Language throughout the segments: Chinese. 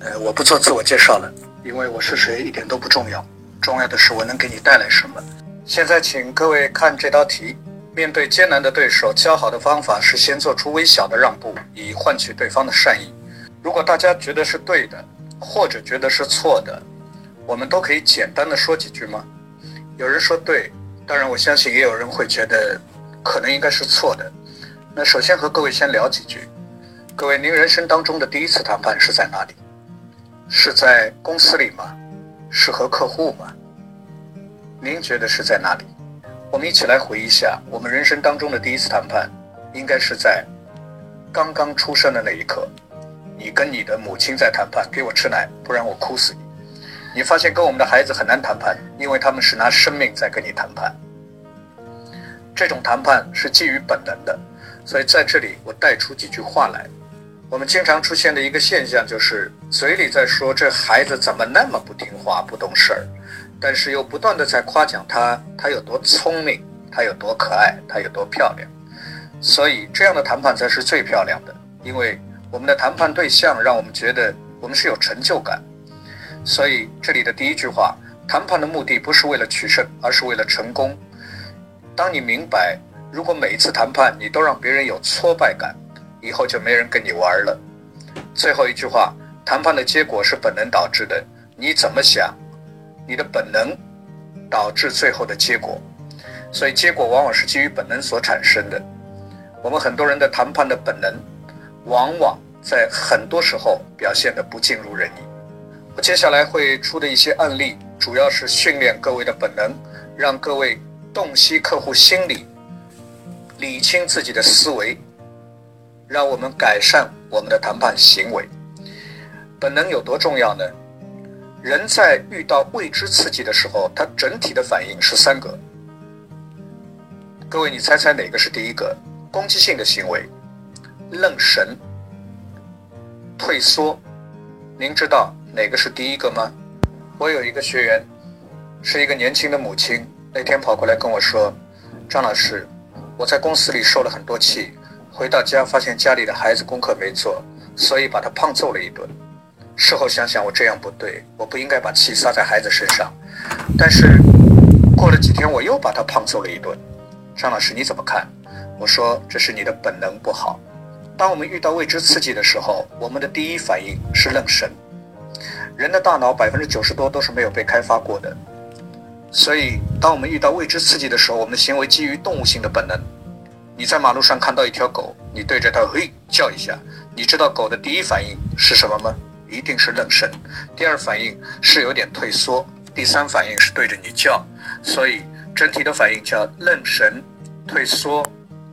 呃，我不做自我介绍了，因为我是谁一点都不重要，重要的是我能给你带来什么。现在请各位看这道题：面对艰难的对手，较好的方法是先做出微小的让步，以换取对方的善意。如果大家觉得是对的，或者觉得是错的，我们都可以简单的说几句吗？有人说对，当然我相信也有人会觉得可能应该是错的。那首先和各位先聊几句。各位，您人生当中的第一次谈判是在哪里？是在公司里吗？是和客户吗？您觉得是在哪里？我们一起来回忆一下，我们人生当中的第一次谈判，应该是在刚刚出生的那一刻。你跟你的母亲在谈判，给我吃奶，不然我哭死你。你发现跟我们的孩子很难谈判，因为他们是拿生命在跟你谈判。这种谈判是基于本能的，所以在这里我带出几句话来。我们经常出现的一个现象就是，嘴里在说这孩子怎么那么不听话、不懂事儿，但是又不断的在夸奖他，他有多聪明，他有多可爱，他有多漂亮。所以这样的谈判才是最漂亮的，因为我们的谈判对象让我们觉得我们是有成就感。所以这里的第一句话，谈判的目的不是为了取胜，而是为了成功。当你明白，如果每一次谈判你都让别人有挫败感。以后就没人跟你玩了。最后一句话，谈判的结果是本能导致的。你怎么想，你的本能导致最后的结果，所以结果往往是基于本能所产生的。我们很多人的谈判的本能，往往在很多时候表现的不尽如人意。我接下来会出的一些案例，主要是训练各位的本能，让各位洞悉客户心理，理清自己的思维。让我们改善我们的谈判行为。本能有多重要呢？人在遇到未知刺激的时候，他整体的反应是三个。各位，你猜猜哪个是第一个？攻击性的行为、愣神、退缩。您知道哪个是第一个吗？我有一个学员，是一个年轻的母亲，那天跑过来跟我说：“张老师，我在公司里受了很多气。”回到家，发现家里的孩子功课没做，所以把他胖揍了一顿。事后想想，我这样不对，我不应该把气撒在孩子身上。但是过了几天，我又把他胖揍了一顿。张老师，你怎么看？我说这是你的本能不好。当我们遇到未知刺激的时候，我们的第一反应是愣神。人的大脑百分之九十多都是没有被开发过的，所以当我们遇到未知刺激的时候，我们的行为基于动物性的本能。你在马路上看到一条狗，你对着它嘿叫一下，你知道狗的第一反应是什么吗？一定是愣神。第二反应是有点退缩，第三反应是对着你叫。所以整体的反应叫愣神、退缩、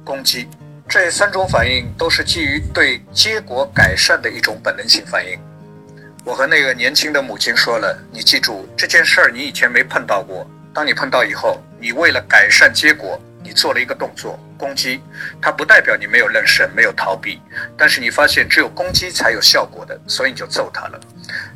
攻击。这三种反应都是基于对结果改善的一种本能性反应。我和那个年轻的母亲说了，你记住这件事儿，你以前没碰到过。当你碰到以后，你为了改善结果。你做了一个动作攻击，它不代表你没有认神、没有逃避，但是你发现只有攻击才有效果的，所以你就揍他了。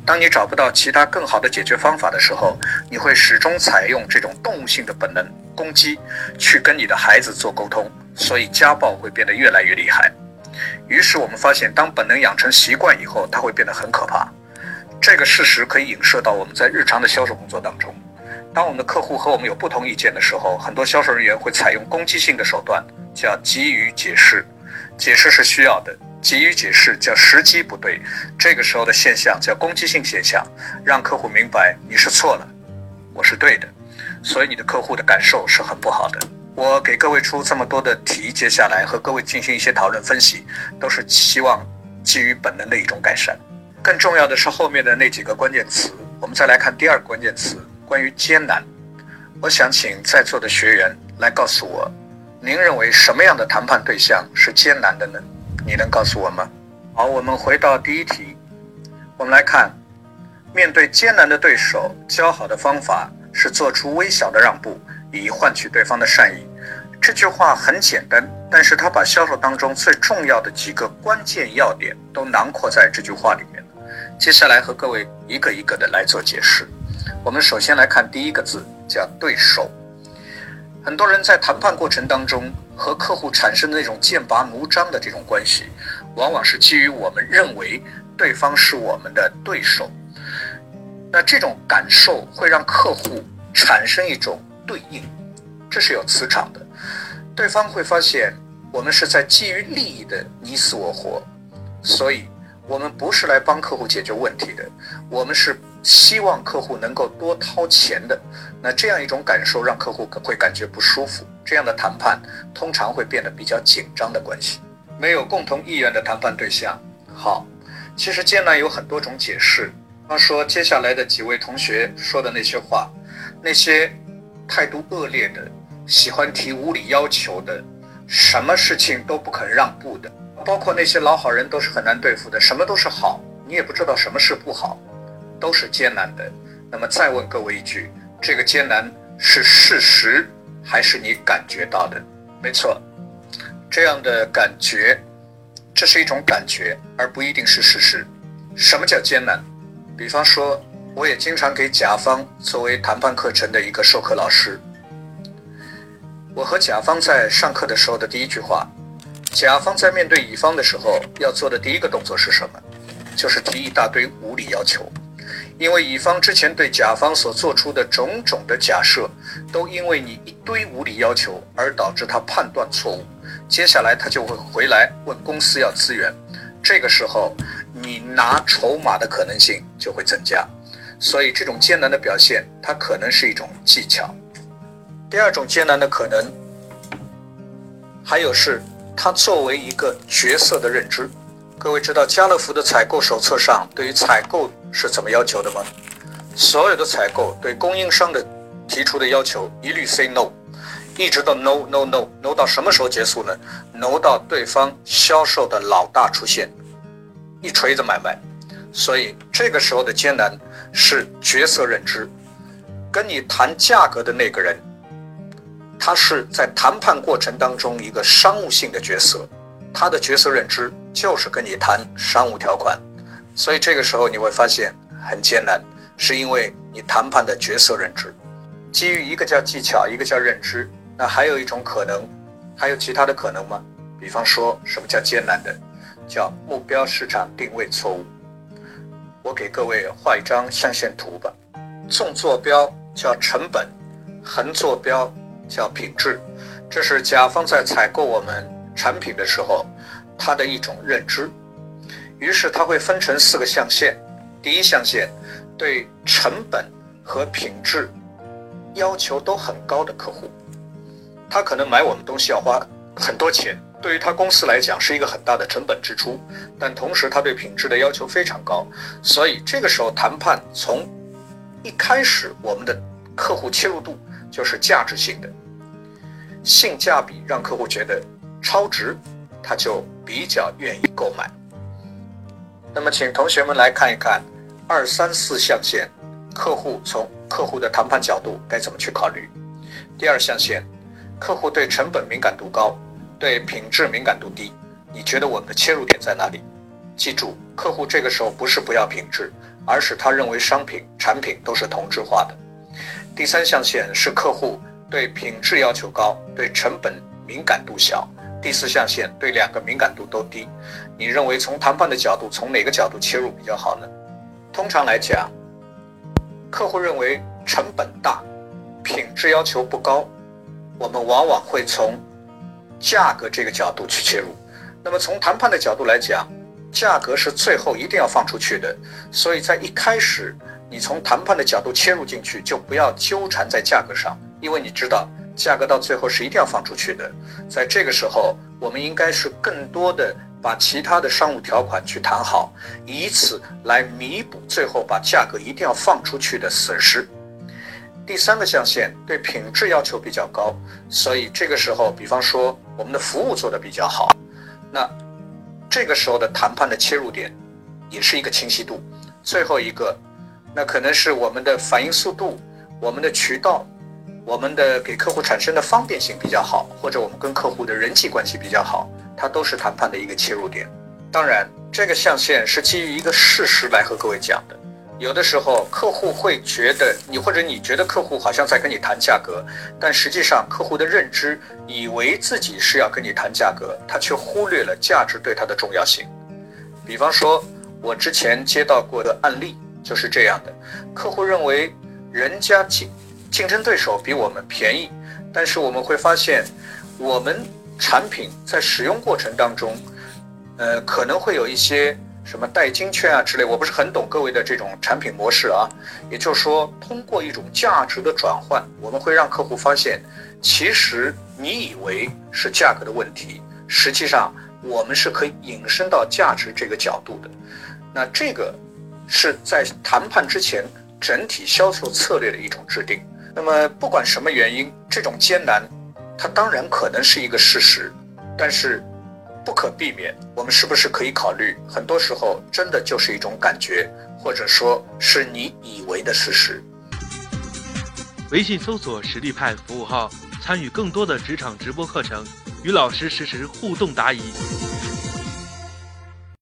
当你找不到其他更好的解决方法的时候，你会始终采用这种动物性的本能攻击去跟你的孩子做沟通，所以家暴会变得越来越厉害。于是我们发现，当本能养成习惯以后，它会变得很可怕。这个事实可以影射到我们在日常的销售工作当中。当我们的客户和我们有不同意见的时候，很多销售人员会采用攻击性的手段，叫急于解释。解释是需要的，急于解释叫时机不对。这个时候的现象叫攻击性现象，让客户明白你是错了，我是对的，所以你的客户的感受是很不好的。我给各位出这么多的题，接下来和各位进行一些讨论分析，都是希望基于本能的一种改善。更重要的是后面的那几个关键词，我们再来看第二个关键词。关于艰难，我想请在座的学员来告诉我，您认为什么样的谈判对象是艰难的呢？你能告诉我吗？好，我们回到第一题，我们来看，面对艰难的对手，较好的方法是做出微小的让步，以换取对方的善意。这句话很简单，但是他把销售当中最重要的几个关键要点都囊括在这句话里面接下来和各位一个一个的来做解释。我们首先来看第一个字，叫对手。很多人在谈判过程当中和客户产生的那种剑拔弩张的这种关系，往往是基于我们认为对方是我们的对手。那这种感受会让客户产生一种对应，这是有磁场的。对方会发现我们是在基于利益的你死我活，所以我们不是来帮客户解决问题的，我们是希望客户能够多掏钱的。那这样一种感受让客户会感觉不舒服，这样的谈判通常会变得比较紧张的关系。没有共同意愿的谈判对象，好，其实艰难有很多种解释。比方说接下来的几位同学说的那些话，那些态度恶劣的。喜欢提无理要求的，什么事情都不肯让步的，包括那些老好人都是很难对付的，什么都是好，你也不知道什么是不好，都是艰难的。那么再问各位一句，这个艰难是事实还是你感觉到的？没错，这样的感觉，这是一种感觉，而不一定是事实。什么叫艰难？比方说，我也经常给甲方作为谈判课程的一个授课老师。我和甲方在上课的时候的第一句话，甲方在面对乙方的时候要做的第一个动作是什么？就是提一大堆无理要求，因为乙方之前对甲方所做出的种种的假设，都因为你一堆无理要求而导致他判断错误。接下来他就会回来问公司要资源，这个时候你拿筹码的可能性就会增加。所以这种艰难的表现，它可能是一种技巧。第二种艰难的可能，还有是他作为一个角色的认知。各位知道家乐福的采购手册上对于采购是怎么要求的吗？所有的采购对供应商的提出的要求一律 say no，一直到 no no no no 到什么时候结束呢？no 到对方销售的老大出现，一锤子买卖。所以这个时候的艰难是角色认知，跟你谈价格的那个人。他是在谈判过程当中一个商务性的角色，他的角色认知就是跟你谈商务条款，所以这个时候你会发现很艰难，是因为你谈判的角色认知，基于一个叫技巧，一个叫认知，那还有一种可能，还有其他的可能吗？比方说什么叫艰难的，叫目标市场定位错误。我给各位画一张象限图吧，纵坐标叫成本，横坐标。叫品质，这是甲方在采购我们产品的时候，他的一种认知。于是他会分成四个象限。第一象限，对成本和品质要求都很高的客户，他可能买我们东西要花很多钱，对于他公司来讲是一个很大的成本支出。但同时他对品质的要求非常高，所以这个时候谈判从一开始，我们的客户切入度就是价值性的。性价比让客户觉得超值，他就比较愿意购买。那么，请同学们来看一看二三四象限，客户从客户的谈判角度该怎么去考虑。第二象限，客户对成本敏感度高，对品质敏感度低。你觉得我们的切入点在哪里？记住，客户这个时候不是不要品质，而是他认为商品产品都是同质化的。第三象限是客户。对品质要求高，对成本敏感度小。第四象限对两个敏感度都低。你认为从谈判的角度，从哪个角度切入比较好呢？通常来讲，客户认为成本大，品质要求不高，我们往往会从价格这个角度去切入。那么从谈判的角度来讲，价格是最后一定要放出去的。所以在一开始，你从谈判的角度切入进去，就不要纠缠在价格上。因为你知道，价格到最后是一定要放出去的。在这个时候，我们应该是更多的把其他的商务条款去谈好，以此来弥补最后把价格一定要放出去的损失。第三个象限对品质要求比较高，所以这个时候，比方说我们的服务做得比较好，那这个时候的谈判的切入点也是一个清晰度。最后一个，那可能是我们的反应速度、我们的渠道、我们的给客户产生的方便性比较好，或者我们跟客户的人际关系比较好，它都是谈判的一个切入点。当然，这个象限是基于一个事实来和各位讲的。有的时候，客户会觉得你或者你觉得客户好像在跟你谈价格，但实际上客户的认知以为自己是要跟你谈价格，他却忽略了价值对他的重要性。比方说，我之前接到过的案例就是这样的：客户认为人家竞竞争对手比我们便宜，但是我们会发现，我们产品在使用过程当中，呃，可能会有一些。什么代金券啊之类，我不是很懂各位的这种产品模式啊。也就是说，通过一种价值的转换，我们会让客户发现，其实你以为是价格的问题，实际上我们是可以引申到价值这个角度的。那这个是在谈判之前整体销售策略的一种制定。那么不管什么原因，这种艰难，它当然可能是一个事实，但是。不可避免，我们是不是可以考虑？很多时候，真的就是一种感觉，或者说是你以为的事实。微信搜索“实力派”服务号，参与更多的职场直播课程，与老师实时互动答疑。